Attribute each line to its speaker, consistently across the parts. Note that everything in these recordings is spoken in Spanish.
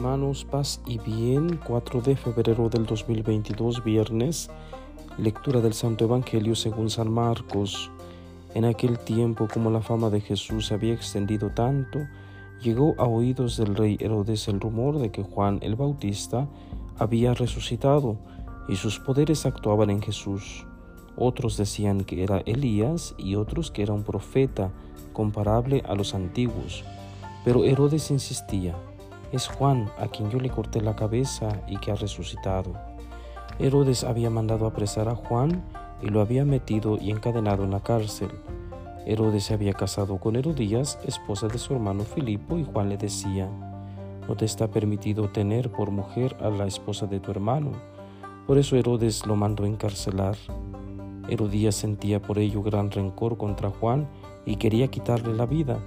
Speaker 1: hermanos, paz y bien, 4 de febrero del 2022, viernes, lectura del Santo Evangelio según San Marcos. En aquel tiempo, como la fama de Jesús se había extendido tanto, llegó a oídos del rey Herodes el rumor de que Juan el Bautista había resucitado y sus poderes actuaban en Jesús. Otros decían que era Elías y otros que era un profeta comparable a los antiguos. Pero Herodes insistía, es Juan a quien yo le corté la cabeza y que ha resucitado. Herodes había mandado apresar a Juan y lo había metido y encadenado en la cárcel. Herodes se había casado con Herodías, esposa de su hermano Filipo, y Juan le decía, no te está permitido tener por mujer a la esposa de tu hermano. Por eso Herodes lo mandó encarcelar. Herodías sentía por ello gran rencor contra Juan y quería quitarle la vida,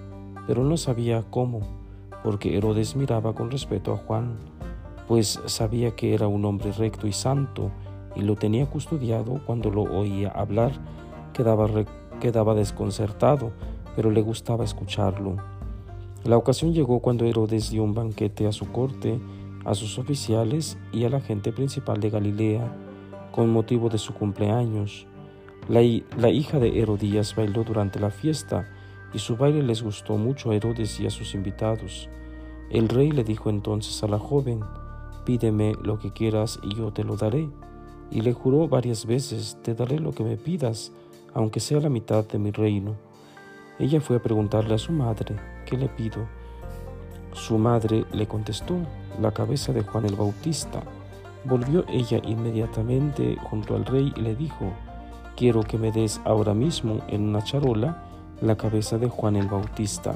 Speaker 1: pero no sabía cómo porque Herodes miraba con respeto a Juan, pues sabía que era un hombre recto y santo, y lo tenía custodiado cuando lo oía hablar, quedaba, desconcertado, pero le gustaba escucharlo. La ocasión llegó cuando Herodes dio un banquete a su corte, a sus oficiales y a la gente principal de Galilea, con motivo de su cumpleaños. La, la hija de Herodías bailó durante la fiesta, y su baile les gustó mucho a Herodes y a sus invitados. El rey le dijo entonces a la joven, pídeme lo que quieras y yo te lo daré. Y le juró varias veces, te daré lo que me pidas, aunque sea la mitad de mi reino. Ella fue a preguntarle a su madre, ¿qué le pido? Su madre le contestó, la cabeza de Juan el Bautista. Volvió ella inmediatamente junto al rey y le dijo, quiero que me des ahora mismo en una charola la cabeza de Juan el Bautista.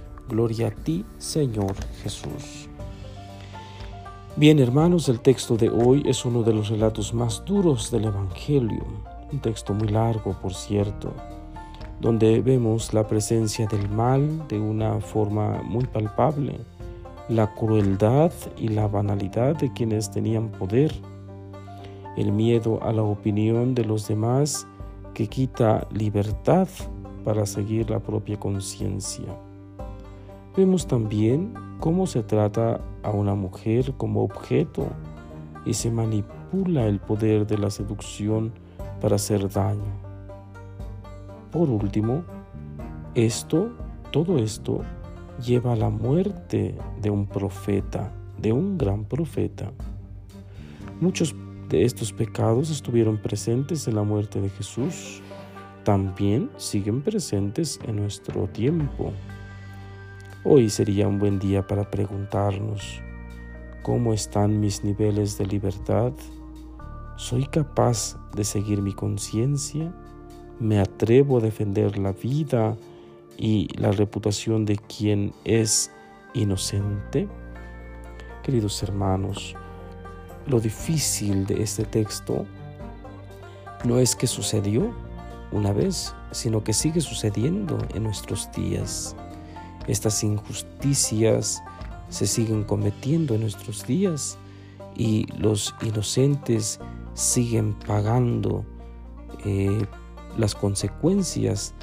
Speaker 1: Gloria a ti, Señor Jesús. Bien, hermanos, el texto de hoy es uno de los relatos más duros del Evangelio, un texto muy largo, por cierto, donde vemos la presencia del mal de una forma muy palpable, la crueldad y la banalidad de quienes tenían poder, el miedo a la opinión de los demás que quita libertad para seguir la propia conciencia. Vemos también cómo se trata a una mujer como objeto y se manipula el poder de la seducción para hacer daño. Por último, esto, todo esto, lleva a la muerte de un profeta, de un gran profeta. Muchos de estos pecados estuvieron presentes en la muerte de Jesús también siguen presentes en nuestro tiempo. Hoy sería un buen día para preguntarnos, ¿cómo están mis niveles de libertad? ¿Soy capaz de seguir mi conciencia? ¿Me atrevo a defender la vida y la reputación de quien es inocente? Queridos hermanos, lo difícil de este texto no es que sucedió, una vez, sino que sigue sucediendo en nuestros días. Estas injusticias se siguen cometiendo en nuestros días y los inocentes siguen pagando eh, las consecuencias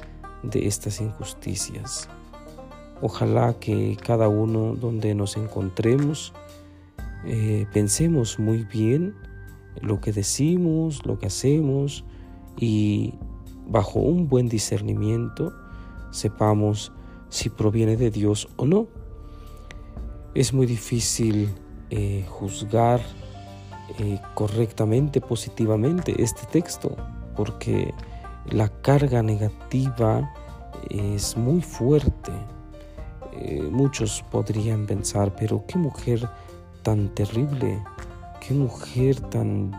Speaker 1: de estas injusticias. Ojalá que cada uno donde nos encontremos eh, pensemos muy bien lo que decimos, lo que hacemos y bajo un buen discernimiento sepamos si proviene de Dios o no. Es muy difícil eh, juzgar eh, correctamente, positivamente este texto, porque la carga negativa es muy fuerte. Eh, muchos podrían pensar, pero qué mujer tan terrible, qué mujer tan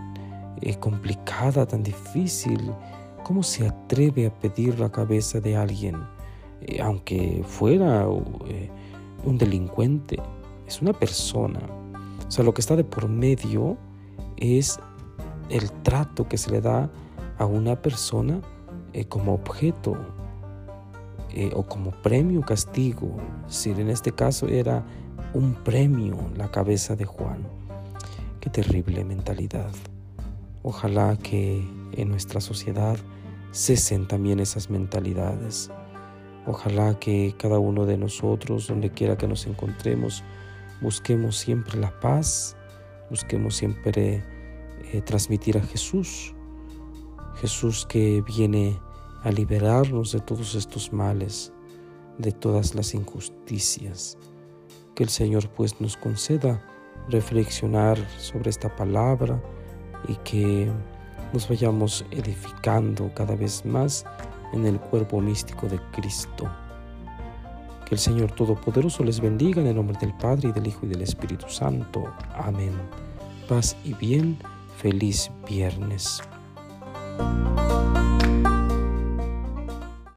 Speaker 1: complicada, tan difícil, ¿Cómo se atreve a pedir la cabeza de alguien, eh, aunque fuera eh, un delincuente? Es una persona. O sea, lo que está de por medio es el trato que se le da a una persona eh, como objeto o como premio, castigo. Si en este caso era un premio la cabeza de Juan. Qué terrible mentalidad. Ojalá que en nuestra sociedad cesen también esas mentalidades. Ojalá que cada uno de nosotros, donde quiera que nos encontremos, busquemos siempre la paz, busquemos siempre eh, transmitir a Jesús. Jesús que viene a liberarnos de todos estos males, de todas las injusticias. Que el Señor pues nos conceda reflexionar sobre esta palabra y que nos vayamos edificando cada vez más en el cuerpo místico de Cristo. Que el Señor Todopoderoso les bendiga en el nombre del Padre y del Hijo y del Espíritu Santo. Amén. Paz y bien. Feliz viernes.